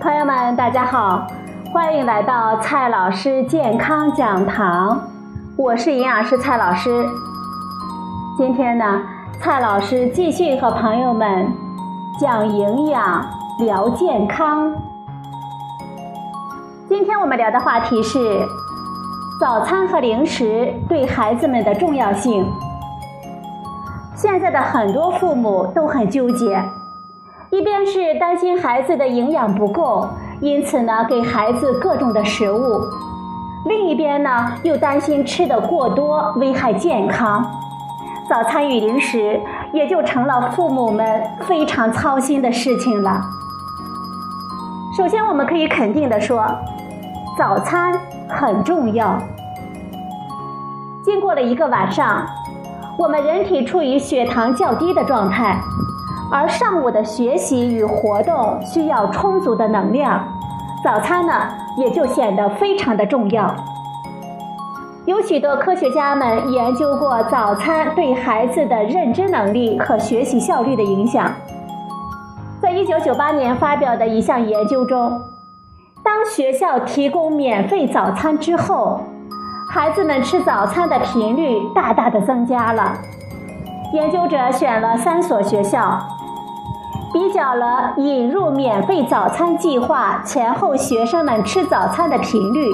朋友们，大家好，欢迎来到蔡老师健康讲堂，我是营养师蔡老师。今天呢，蔡老师继续和朋友们讲营养、聊健康。今天我们聊的话题是早餐和零食对孩子们的重要性。现在的很多父母都很纠结。一边是担心孩子的营养不够，因此呢给孩子各种的食物；另一边呢又担心吃的过多危害健康，早餐与零食也就成了父母们非常操心的事情了。首先，我们可以肯定的说，早餐很重要。经过了一个晚上，我们人体处于血糖较低的状态。而上午的学习与活动需要充足的能量，早餐呢也就显得非常的重要。有许多科学家们研究过早餐对孩子的认知能力和学习效率的影响。在一九九八年发表的一项研究中，当学校提供免费早餐之后，孩子们吃早餐的频率大大的增加了。研究者选了三所学校。比较了引入免费早餐计划前后学生们吃早餐的频率，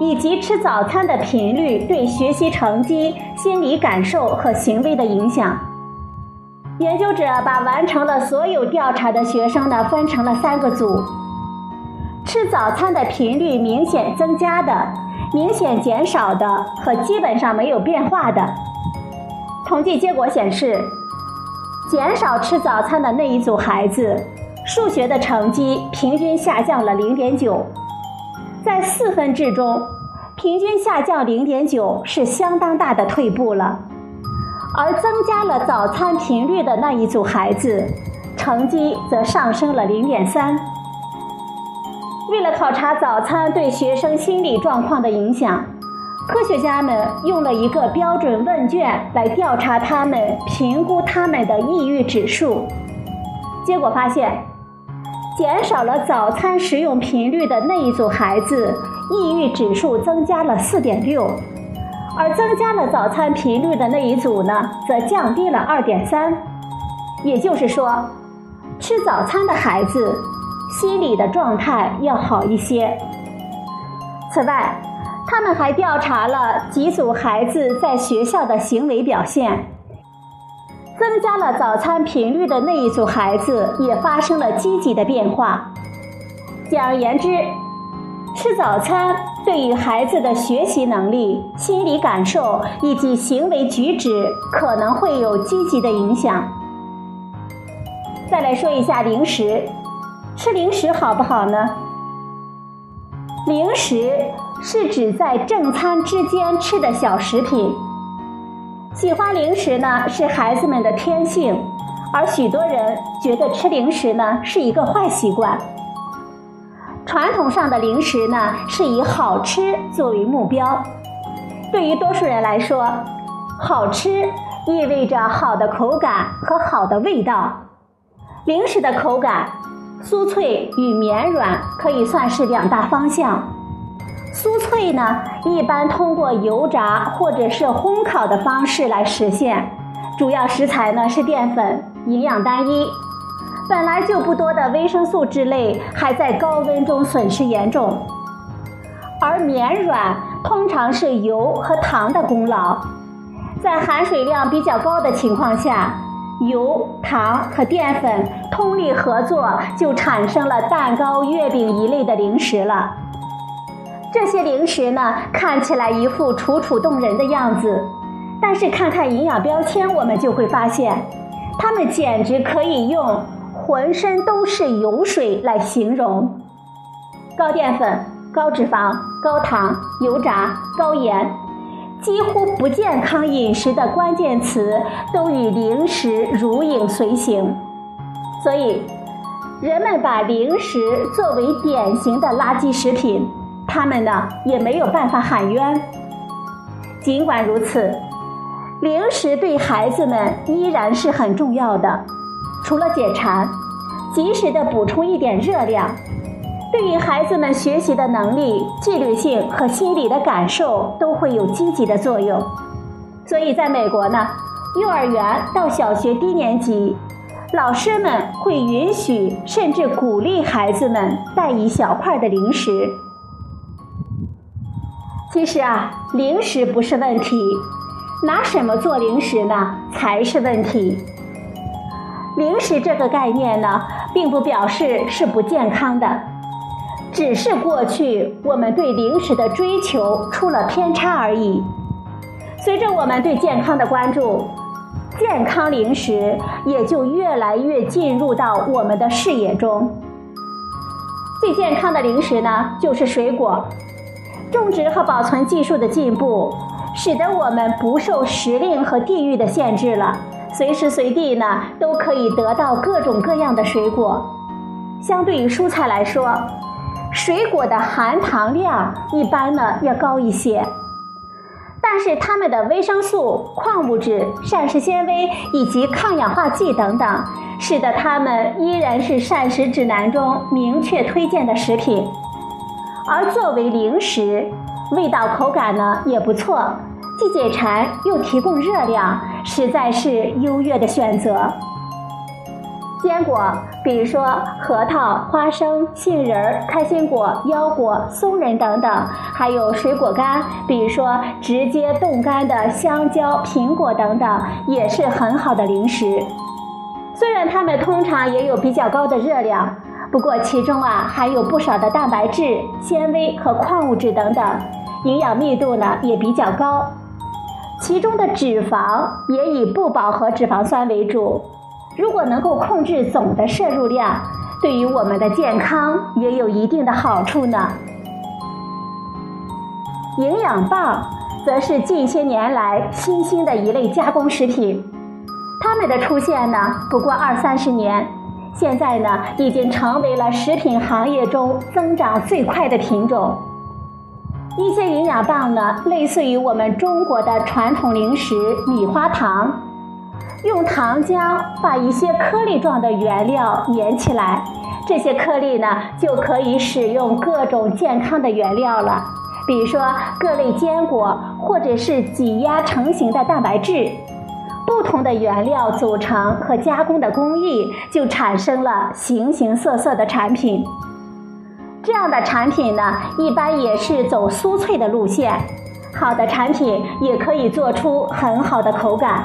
以及吃早餐的频率对学习成绩、心理感受和行为的影响。研究者把完成了所有调查的学生呢分成了三个组：吃早餐的频率明显增加的、明显减少的和基本上没有变化的。统计结果显示。减少吃早餐的那一组孩子，数学的成绩平均下降了零点九，在四分制中，平均下降零点九是相当大的退步了。而增加了早餐频率的那一组孩子，成绩则上升了零点三。为了考察早餐对学生心理状况的影响。科学家们用了一个标准问卷来调查他们，评估他们的抑郁指数。结果发现，减少了早餐食用频率的那一组孩子，抑郁指数增加了四点六，而增加了早餐频率的那一组呢，则降低了二点三。也就是说，吃早餐的孩子心理的状态要好一些。此外，他们还调查了几组孩子在学校的行为表现，增加了早餐频率的那一组孩子也发生了积极的变化。简而言之，吃早餐对于孩子的学习能力、心理感受以及行为举止可能会有积极的影响。再来说一下零食，吃零食好不好呢？零食。是指在正餐之间吃的小食品。喜欢零食呢，是孩子们的天性，而许多人觉得吃零食呢是一个坏习惯。传统上的零食呢，是以好吃作为目标。对于多数人来说，好吃意味着好的口感和好的味道。零食的口感，酥脆与绵软可以算是两大方向。酥脆呢，一般通过油炸或者是烘烤的方式来实现，主要食材呢是淀粉，营养单一，本来就不多的维生素之类还在高温中损失严重。而绵软通常是油和糖的功劳，在含水量比较高的情况下，油、糖和淀粉通力合作，就产生了蛋糕、月饼一类的零食了。这些零食呢，看起来一副楚楚动人的样子，但是看看营养标签，我们就会发现，它们简直可以用“浑身都是油水”来形容。高淀粉、高脂肪、高糖、油炸、高盐，几乎不健康饮食的关键词都与零食如影随形。所以，人们把零食作为典型的垃圾食品。他们呢也没有办法喊冤。尽管如此，零食对孩子们依然是很重要的。除了解馋，及时的补充一点热量，对于孩子们学习的能力、纪律性和心理的感受都会有积极的作用。所以，在美国呢，幼儿园到小学低年级，老师们会允许甚至鼓励孩子们带一小块的零食。其实啊，零食不是问题，拿什么做零食呢才是问题。零食这个概念呢，并不表示是不健康的，只是过去我们对零食的追求出了偏差而已。随着我们对健康的关注，健康零食也就越来越进入到我们的视野中。最健康的零食呢，就是水果。种植和保存技术的进步，使得我们不受时令和地域的限制了。随时随地呢，都可以得到各种各样的水果。相对于蔬菜来说，水果的含糖量一般呢要高一些，但是它们的维生素、矿物质、膳食纤维以及抗氧化剂等等，使得它们依然是膳食指南中明确推荐的食品。而作为零食，味道口感呢也不错。既解馋又提供热量，实在是优越的选择。坚果，比如说核桃、花生、杏仁、开心果、腰果、松仁等等，还有水果干，比如说直接冻干的香蕉、苹果等等，也是很好的零食。虽然它们通常也有比较高的热量，不过其中啊含有不少的蛋白质、纤维和矿物质等等，营养密度呢也比较高。其中的脂肪也以不饱和脂肪酸为主，如果能够控制总的摄入量，对于我们的健康也有一定的好处呢。营养棒则是近些年来新兴的一类加工食品，它们的出现呢不过二三十年，现在呢已经成为了食品行业中增长最快的品种。一些营养棒呢，类似于我们中国的传统零食米花糖，用糖浆把一些颗粒状的原料粘起来，这些颗粒呢就可以使用各种健康的原料了，比如说各类坚果或者是挤压成型的蛋白质，不同的原料组成和加工的工艺，就产生了形形色色的产品。这样的产品呢，一般也是走酥脆的路线。好的产品也可以做出很好的口感。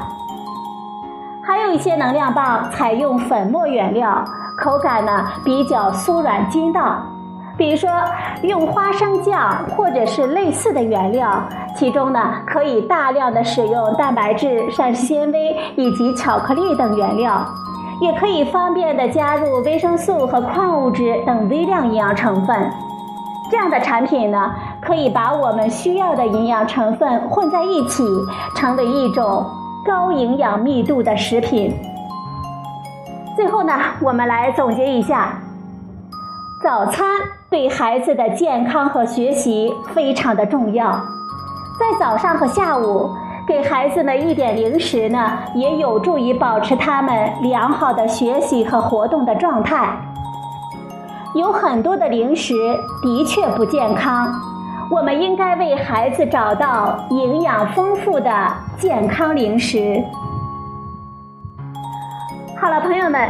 还有一些能量棒采用粉末原料，口感呢比较酥软筋道。比如说用花生酱或者是类似的原料，其中呢可以大量的使用蛋白质、膳食纤维以及巧克力等原料。也可以方便的加入维生素和矿物质等微量营养成分，这样的产品呢，可以把我们需要的营养成分混在一起，成为一种高营养密度的食品。最后呢，我们来总结一下，早餐对孩子的健康和学习非常的重要，在早上和下午。给孩子们一点零食呢，也有助于保持他们良好的学习和活动的状态。有很多的零食的确不健康，我们应该为孩子找到营养丰富的健康零食。好了，朋友们，